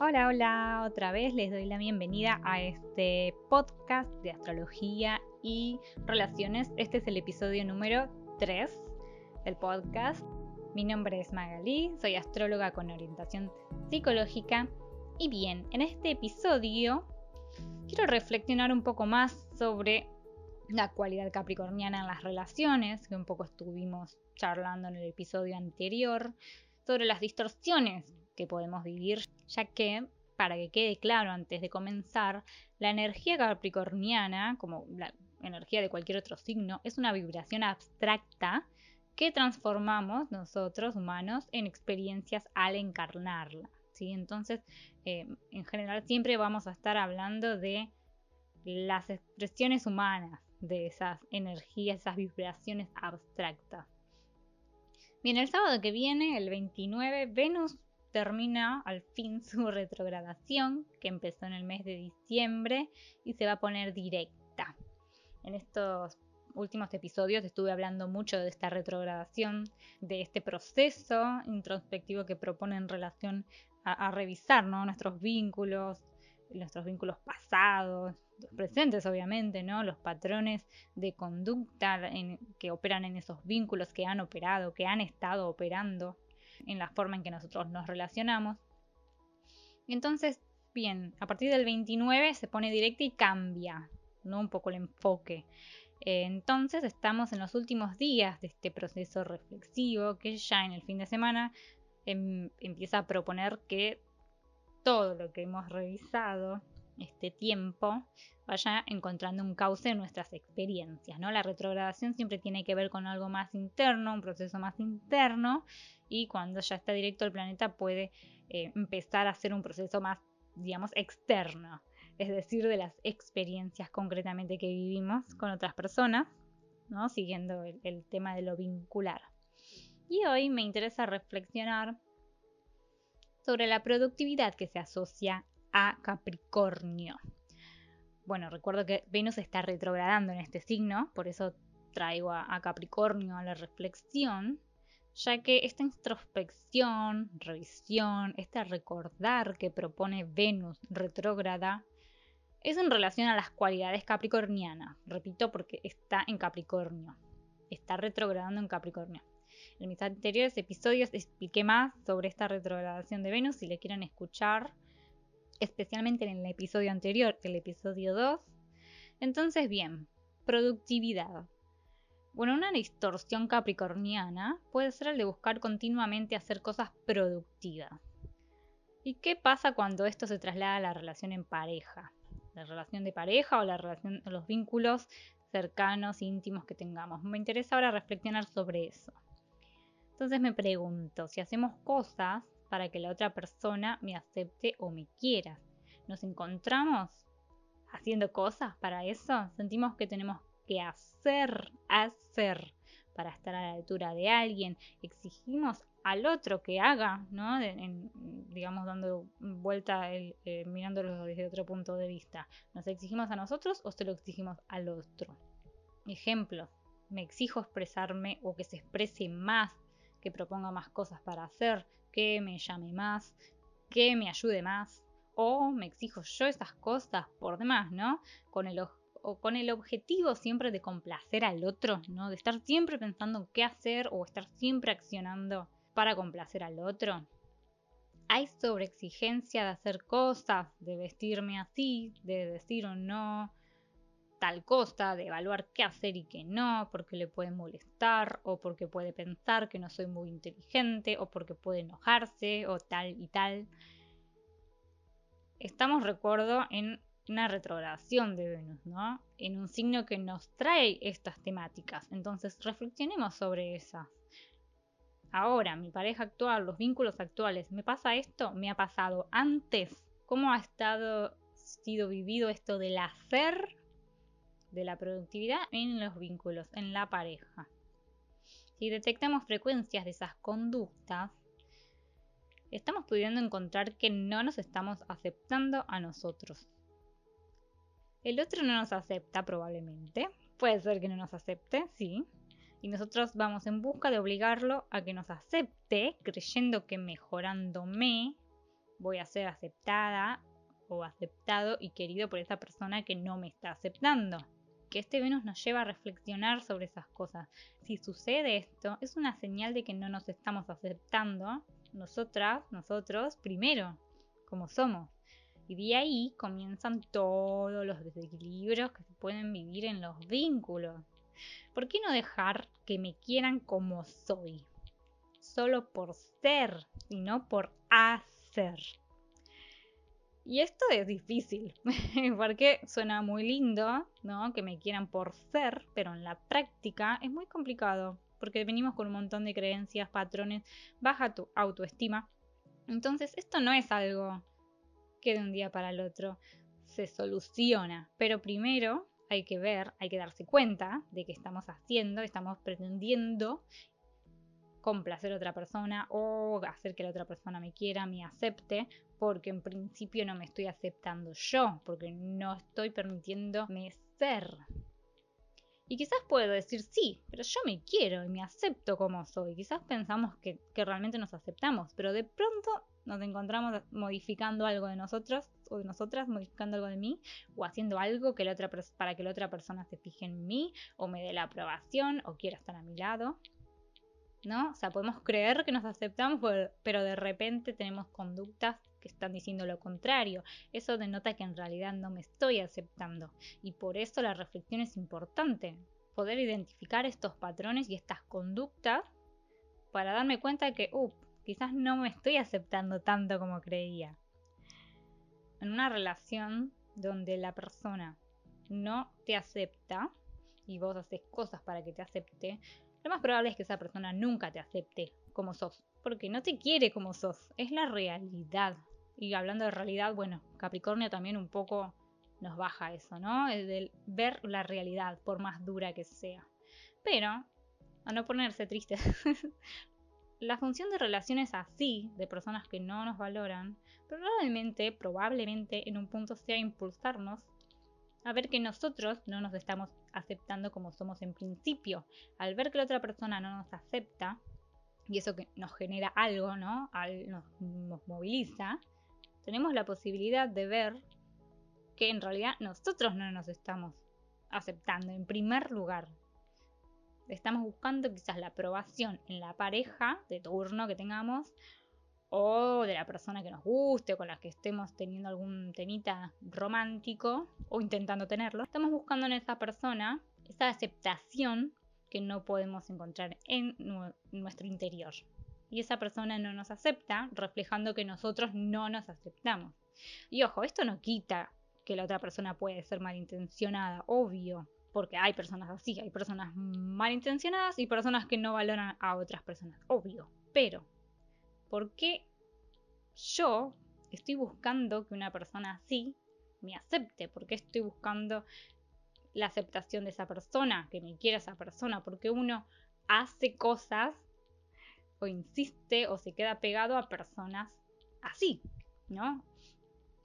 Hola, hola, otra vez les doy la bienvenida a este podcast de astrología y relaciones. Este es el episodio número 3 del podcast. Mi nombre es Magalí, soy astróloga con orientación psicológica. Y bien, en este episodio quiero reflexionar un poco más sobre la cualidad capricorniana en las relaciones, que un poco estuvimos charlando en el episodio anterior, sobre las distorsiones que podemos vivir, ya que, para que quede claro antes de comenzar, la energía capricorniana, como la energía de cualquier otro signo, es una vibración abstracta que transformamos nosotros humanos en experiencias al encarnarla. ¿sí? Entonces, eh, en general siempre vamos a estar hablando de las expresiones humanas de esas energías, esas vibraciones abstractas. Bien, el sábado que viene, el 29, Venus termina al fin su retrogradación, que empezó en el mes de diciembre, y se va a poner directa. En estos últimos episodios estuve hablando mucho de esta retrogradación, de este proceso introspectivo que propone en relación a, revisar nuestros vínculos, nuestros vínculos pasados, los presentes obviamente, ¿no? Los patrones de conducta que operan en esos vínculos que han operado, que han estado operando en la forma en que nosotros nos relacionamos. Entonces, bien, a partir del 29 se pone directa y cambia, ¿no? Un poco el enfoque. Eh, entonces estamos en los últimos días de este proceso reflexivo que ya en el fin de semana em, empieza a proponer que todo lo que hemos revisado este tiempo vaya encontrando un cauce en nuestras experiencias, ¿no? La retrogradación siempre tiene que ver con algo más interno, un proceso más interno, y cuando ya está directo el planeta puede eh, empezar a hacer un proceso más, digamos, externo, es decir, de las experiencias concretamente que vivimos con otras personas, ¿no? Siguiendo el tema de lo vincular. Y hoy me interesa reflexionar sobre la productividad que se asocia a Capricornio. Bueno, recuerdo que Venus está retrogradando en este signo, por eso traigo a, Capricornio a la reflexión, ya que esta introspección, revisión, este recordar que propone Venus retrógrada, es en relación a las cualidades capricornianas. Repito, porque está en Capricornio. Está retrogradando en Capricornio. En mis anteriores episodios expliqué más sobre esta retrogradación de Venus. Si le quieren escuchar, especialmente en el episodio anterior, el episodio 2. Entonces, bien, productividad. Bueno, una distorsión capricorniana puede ser el de buscar continuamente hacer cosas productivas. ¿Y qué pasa cuando esto se traslada a la relación en pareja? La relación de pareja o la relación, los vínculos cercanos, íntimos que tengamos. Me interesa ahora reflexionar sobre eso. Entonces me pregunto, si hacemos cosas para que la otra persona me acepte o me quiera. Nos encontramos haciendo cosas para eso. Sentimos que tenemos que hacer, hacer para estar a la altura de alguien. Exigimos al otro que haga, ¿no? digamos, dando vuelta, el, eh, mirándolo desde otro punto de vista. ¿Nos exigimos a nosotros o se lo exigimos al otro? Ejemplo, me exijo expresarme o que se exprese más, que proponga más cosas para hacer, que me llame más, que me ayude más, o me exijo yo esas cosas por demás, ¿no? Con el, o con el objetivo siempre de complacer al otro, ¿no? De estar siempre pensando en qué hacer o estar siempre accionando para complacer al otro. Hay sobreexigencia de hacer cosas, de vestirme así, de decir o no, tal cosa, de evaluar qué hacer y qué no, porque le puede molestar o porque puede pensar que no soy muy inteligente o porque puede enojarse o tal y tal. Estamos, recuerdo, en una retrogradación de Venus, ¿no? En un signo que nos trae estas temáticas. Entonces, reflexionemos sobre esas. Ahora, mi pareja actual, los vínculos actuales, ¿me pasa esto? ¿Me ha pasado antes? ¿Cómo ha estado sido vivido esto del hacer de la productividad en los vínculos, en la pareja. Si detectamos frecuencias de esas conductas, estamos pudiendo encontrar que no nos estamos aceptando a nosotros. El otro no nos acepta probablemente, puede ser que no nos acepte, sí, y nosotros vamos en busca de obligarlo a que nos acepte, creyendo que mejorándome voy a ser aceptada o aceptado y querido por esa persona que no me está aceptando. Que este Venus nos lleva a reflexionar sobre esas cosas. Si sucede esto, es una señal de que no nos estamos aceptando nosotras, nosotros, primero, como somos. Y de ahí comienzan todos los desequilibrios que se pueden vivir en los vínculos. ¿Por qué no dejar que me quieran como soy? Solo por ser y no por hacer. Y esto es difícil, porque suena muy lindo, ¿no? Que me quieran por ser, pero en la práctica es muy complicado, porque venimos con un montón de creencias, patrones, baja tu autoestima. Entonces, esto no es algo que de un día para el otro se soluciona, pero primero hay que ver, hay que darse cuenta de que estamos haciendo, estamos pretendiendo complacer a otra persona o hacer que la otra persona me quiera, me acepte, porque en principio no me estoy aceptando yo, porque no estoy permitiéndome ser. Y quizás puedo decir sí, pero yo me quiero y me acepto como soy. Quizás pensamos que, que realmente nos aceptamos, pero de pronto nos encontramos modificando algo de nosotros o de nosotras, modificando algo de mí o haciendo algo que la otra para que la otra persona se fije en mí o me dé la aprobación o quiera estar a mi lado. ¿No? O sea, podemos creer que nos aceptamos, pero de repente tenemos conductas que están diciendo lo contrario. Eso denota que en realidad no me estoy aceptando. Y por eso la reflexión es importante. Poder identificar estos patrones y estas conductas para darme cuenta que, uh, quizás no me estoy aceptando tanto como creía. En una relación donde la persona no te acepta y vos haces cosas para que te acepte, lo más probable es que esa persona nunca te acepte como sos, porque no te quiere como sos, es la realidad. Y hablando de realidad, bueno, Capricornio también un poco nos baja eso, ¿no? El de ver la realidad, por más dura que sea. Pero, a no ponerse triste, la función de relaciones así, de personas que no nos valoran, probablemente, probablemente en un punto sea impulsarnos a ver que nosotros no nos estamos aceptando como somos en principio. Al ver que la otra persona no nos acepta, y eso que nos genera algo, ¿no? nos, nos moviliza, tenemos la posibilidad de ver que en realidad nosotros no nos estamos aceptando en primer lugar. Estamos buscando quizás la aprobación en la pareja de turno que tengamos o de la persona que nos guste con la que estemos teniendo algún temita romántico o intentando tenerlo, estamos buscando en esa persona esa aceptación que no podemos encontrar en nuestro interior. Y esa persona no nos acepta, reflejando que nosotros no nos aceptamos. Y ojo, esto no quita que la otra persona puede ser malintencionada, obvio, porque hay personas así, hay personas malintencionadas y personas que no valoran a otras personas, obvio. Pero ¿Por qué yo estoy buscando que una persona así me acepte? ¿Por qué estoy buscando la aceptación de esa persona, que me quiera esa persona? Porque uno hace cosas o insiste o se queda pegado a personas así, ¿no?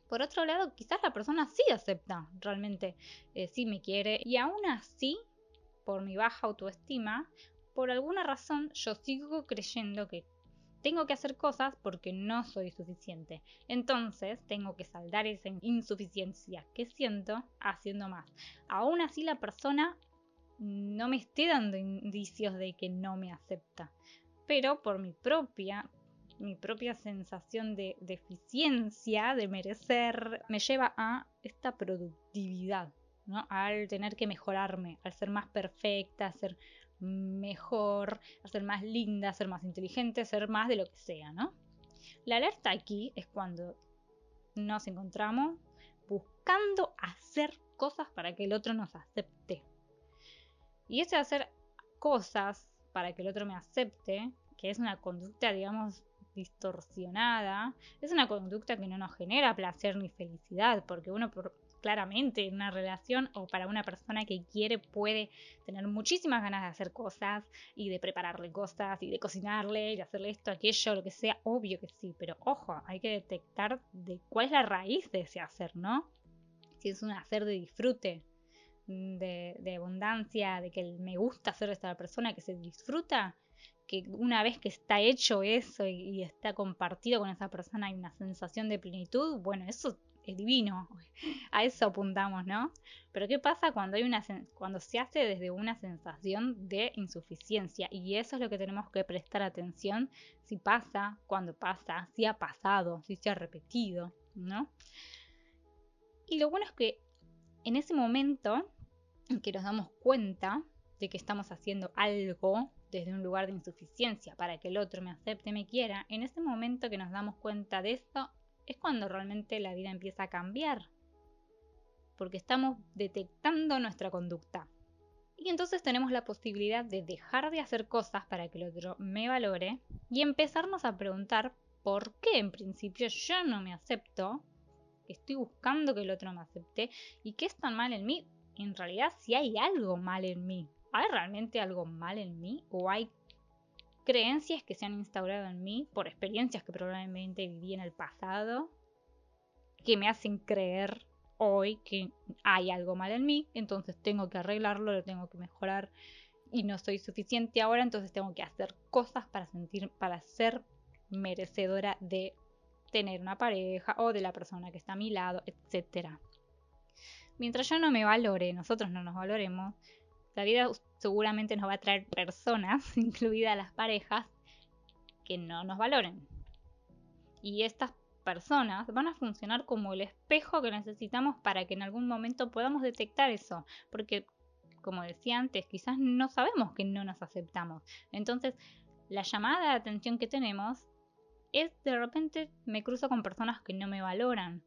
Por otro lado, quizás la persona sí acepta realmente, eh, sí me quiere y aún así, por mi baja autoestima, por alguna razón yo sigo creyendo que tengo que hacer cosas porque no soy suficiente. Entonces tengo que saldar esa insuficiencia que siento haciendo más. Aún así la persona no me esté dando indicios de que no me acepta. Pero por mi propia mi propia sensación de deficiencia, de merecer, me lleva a esta productividad, ¿no? Al tener que mejorarme, al ser más perfecta, a ser mejor, a ser más linda, a ser más inteligente, ser más de lo que sea, ¿no? La alerta aquí es cuando nos encontramos buscando hacer cosas para que el otro nos acepte. Y ese hacer cosas para que el otro me acepte, que es una conducta, digamos, distorsionada, es una conducta que no nos genera placer ni felicidad, porque uno claramente en una relación o para una persona que quiere puede tener muchísimas ganas de hacer cosas y de prepararle cosas y de cocinarle y de hacerle esto, aquello, lo que sea, obvio que sí, pero ojo, hay que detectar de cuál es la raíz de ese hacer, ¿no? Si es un hacer de disfrute, de, abundancia, de que me gusta hacer esta persona, que se disfruta, que una vez que está hecho eso y, está compartido con esa persona hay una sensación de plenitud, bueno, eso es divino, a eso apuntamos, ¿no? Pero ¿qué pasa cuando, hay una, cuando se hace desde una sensación de insuficiencia? Y eso es lo que tenemos que prestar atención si pasa, cuando pasa, si ha pasado, si se ha repetido, ¿no? Y lo bueno es que en ese momento en que nos damos cuenta de que estamos haciendo algo desde un lugar de insuficiencia para que el otro me acepte, me quiera, en ese momento que nos damos cuenta de esto es cuando realmente la vida empieza a cambiar. Porque estamos detectando nuestra conducta. Y entonces tenemos la posibilidad de dejar de hacer cosas para que el otro me valore y empezarnos a preguntar por qué en principio yo no me acepto, estoy buscando que el otro me acepte y qué es tan mal en mí. En realidad, si hay algo mal en mí, ¿hay realmente algo mal en mí? ¿O hay creencias que se han instaurado en mí por experiencias que probablemente viví en el pasado que me hacen creer hoy que hay algo mal en mí, entonces tengo que arreglarlo, lo tengo que mejorar y no soy suficiente ahora, entonces tengo que hacer cosas para sentir, para ser merecedora de tener una pareja o de la persona que está a mi lado, etc. Mientras yo no me valore, nosotros no nos valoremos, la vida seguramente nos va a traer personas, incluidas las parejas, que no nos valoren. Y estas personas van a funcionar como el espejo que necesitamos para que en algún momento podamos detectar eso. Porque, como decía antes, quizás no sabemos que no nos aceptamos. Entonces, la llamada de atención que tenemos es de repente me cruzo con personas que no me valoran.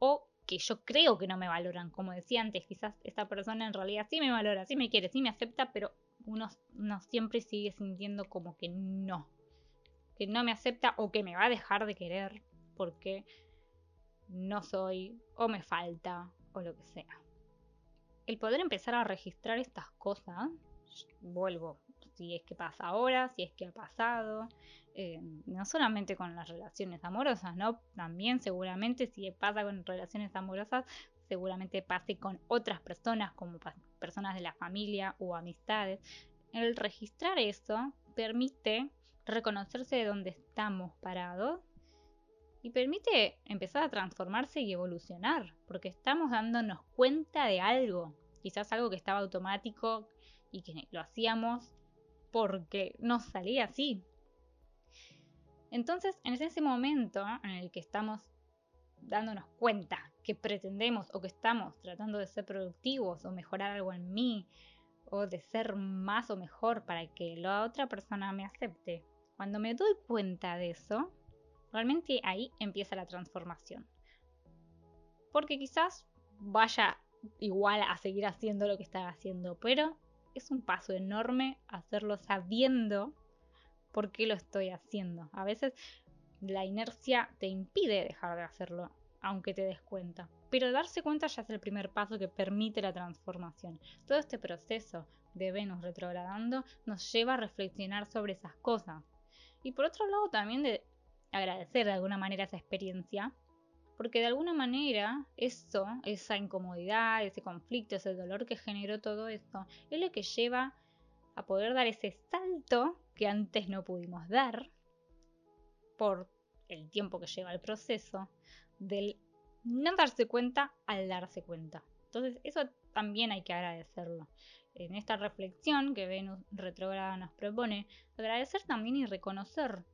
O que yo creo que no me valoran. Como decía antes, quizás esta persona en realidad sí me valora, sí me quiere, sí me acepta, pero uno, siempre sigue sintiendo como que no. Que no me acepta o que me va a dejar de querer porque no soy o me falta o lo que sea. El poder empezar a registrar estas cosas, vuelvo, si es que pasa ahora, si es que ha pasado, eh, no solamente con las relaciones amorosas, ¿no? También seguramente si pasa con relaciones amorosas, seguramente pase con otras personas como personas de la familia o amistades. El registrar eso permite reconocerse de dónde estamos parados y permite empezar a transformarse y evolucionar, porque estamos dándonos cuenta de algo, quizás algo que estaba automático y que lo hacíamos porque nos salía así, entonces, en ese momento en el que estamos dándonos cuenta que pretendemos o que estamos tratando de ser productivos o mejorar algo en mí o de ser más o mejor para que la otra persona me acepte, cuando me doy cuenta de eso, realmente ahí empieza la transformación. Porque quizás vaya igual a seguir haciendo lo que estaba haciendo, pero es un paso enorme hacerlo sabiendo por qué lo estoy haciendo. A veces la inercia te impide dejar de hacerlo, aunque te des cuenta. Pero darse cuenta ya es el primer paso que permite la transformación. Todo este proceso de Venus retrogradando nos lleva a reflexionar sobre esas cosas. Y por otro lado también de agradecer de alguna manera esa experiencia, porque de alguna manera eso, esa incomodidad, ese conflicto, ese dolor que generó todo esto, es lo que lleva a poder dar ese salto que antes no pudimos dar por el tiempo que lleva el proceso del no darse cuenta al darse cuenta. Entonces eso también hay que agradecerlo. En esta reflexión que Venus retrógrada nos propone, agradecer también y reconocer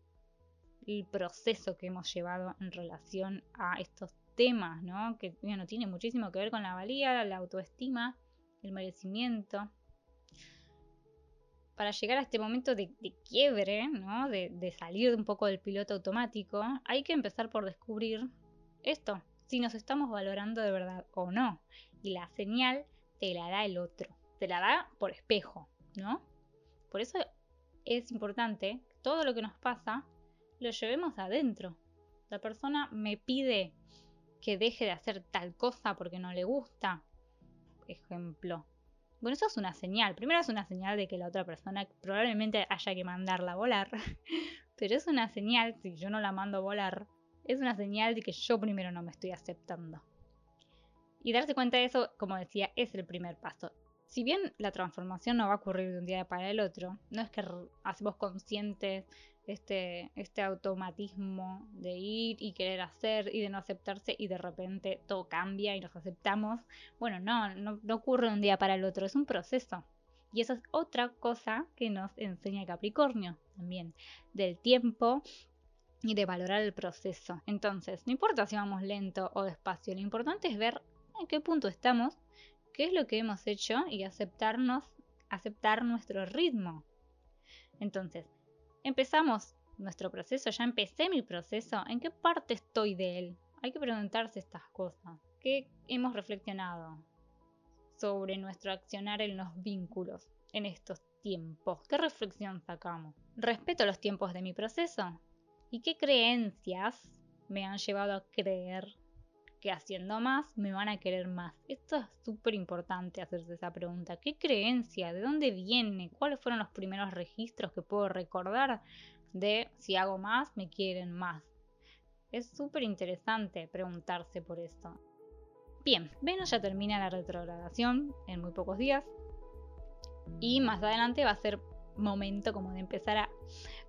el proceso que hemos llevado en relación a estos temas, ¿no? Que bueno, tiene muchísimo que ver con la valía, la autoestima, el merecimiento, para llegar a este momento de, quiebre, ¿no? de, de salir un poco del piloto automático, hay que empezar por descubrir esto, si nos estamos valorando de verdad o no. Y la señal te la da el otro, te la da por espejo, ¿no? Por eso es importante que todo lo que nos pasa lo llevemos adentro. La persona me pide que deje de hacer tal cosa porque no le gusta. Ejemplo, bueno, eso es una señal. Primero es una señal de que la otra persona probablemente haya que mandarla a volar. Pero es una señal, si yo no la mando a volar, es una señal de que yo primero no me estoy aceptando. Y darse cuenta de eso, como decía, es el primer paso. si bien la transformación no va a ocurrir de un día para el otro, no es que hacemos conscientes este, este automatismo de ir y querer hacer y de no aceptarse y de repente todo cambia y nos aceptamos. Bueno, no, no, ocurre un día para el otro, es un proceso. Y eso es otra cosa que nos enseña Capricornio también, del tiempo y de valorar el proceso. Entonces, no importa si vamos lento o despacio, lo importante es ver en qué punto estamos, qué es lo que hemos hecho y aceptarnos, aceptar nuestro ritmo. Entonces, empezamos nuestro proceso, ya empecé mi proceso, ¿en qué parte estoy de él? Hay que preguntarse estas cosas. ¿Qué hemos reflexionado sobre nuestro accionar en los vínculos en estos tiempos? ¿Qué reflexión sacamos? ¿Respeto los tiempos de mi proceso? ¿Y qué creencias me han llevado a creer que haciendo más me van a querer más? Esto es súper importante hacerse esa pregunta. ¿Qué creencia? ¿De dónde viene? ¿Cuáles fueron los primeros registros que puedo recordar de si hago más me quieren más? Es súper interesante preguntarse por esto. Bien, Venus ya termina la retrogradación en muy pocos días y más adelante va a ser momento como de empezar a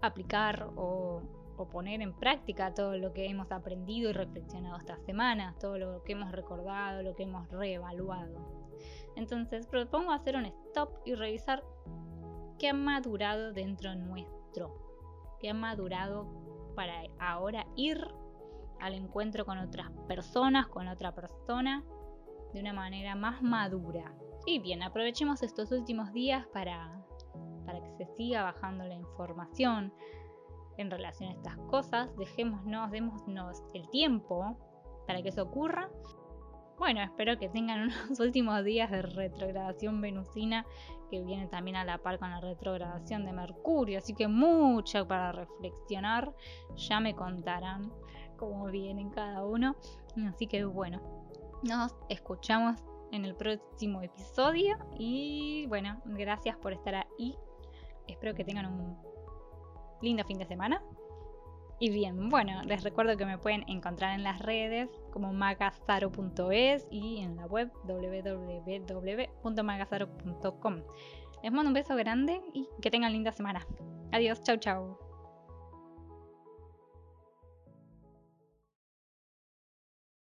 aplicar o o poner en práctica todo lo que hemos aprendido y reflexionado esta semana, todo lo que hemos recordado, lo que hemos reevaluado. Entonces propongo hacer un stop y revisar qué ha madurado dentro nuestro, qué ha madurado para ahora ir al encuentro con otras personas, con otra persona, de una manera más madura. Y bien, aprovechemos estos últimos días para, para que se siga bajando la información, en relación a estas cosas, dejémonos, démonos el tiempo para que eso ocurra. Bueno, espero que tengan unos últimos días de retrogradación venusina que viene también a la par con la retrogradación de Mercurio, así que mucho para reflexionar, ya me contarán cómo vienen cada uno, así que bueno, nos escuchamos en el próximo episodio y bueno, gracias por estar ahí, espero que tengan un lindo fin de semana. Y bien, bueno, les recuerdo que me pueden encontrar en las redes como magazaro.es y en la web www.magazaro.com. Les mando un beso grande y que tengan linda semana. Adiós, chau chau.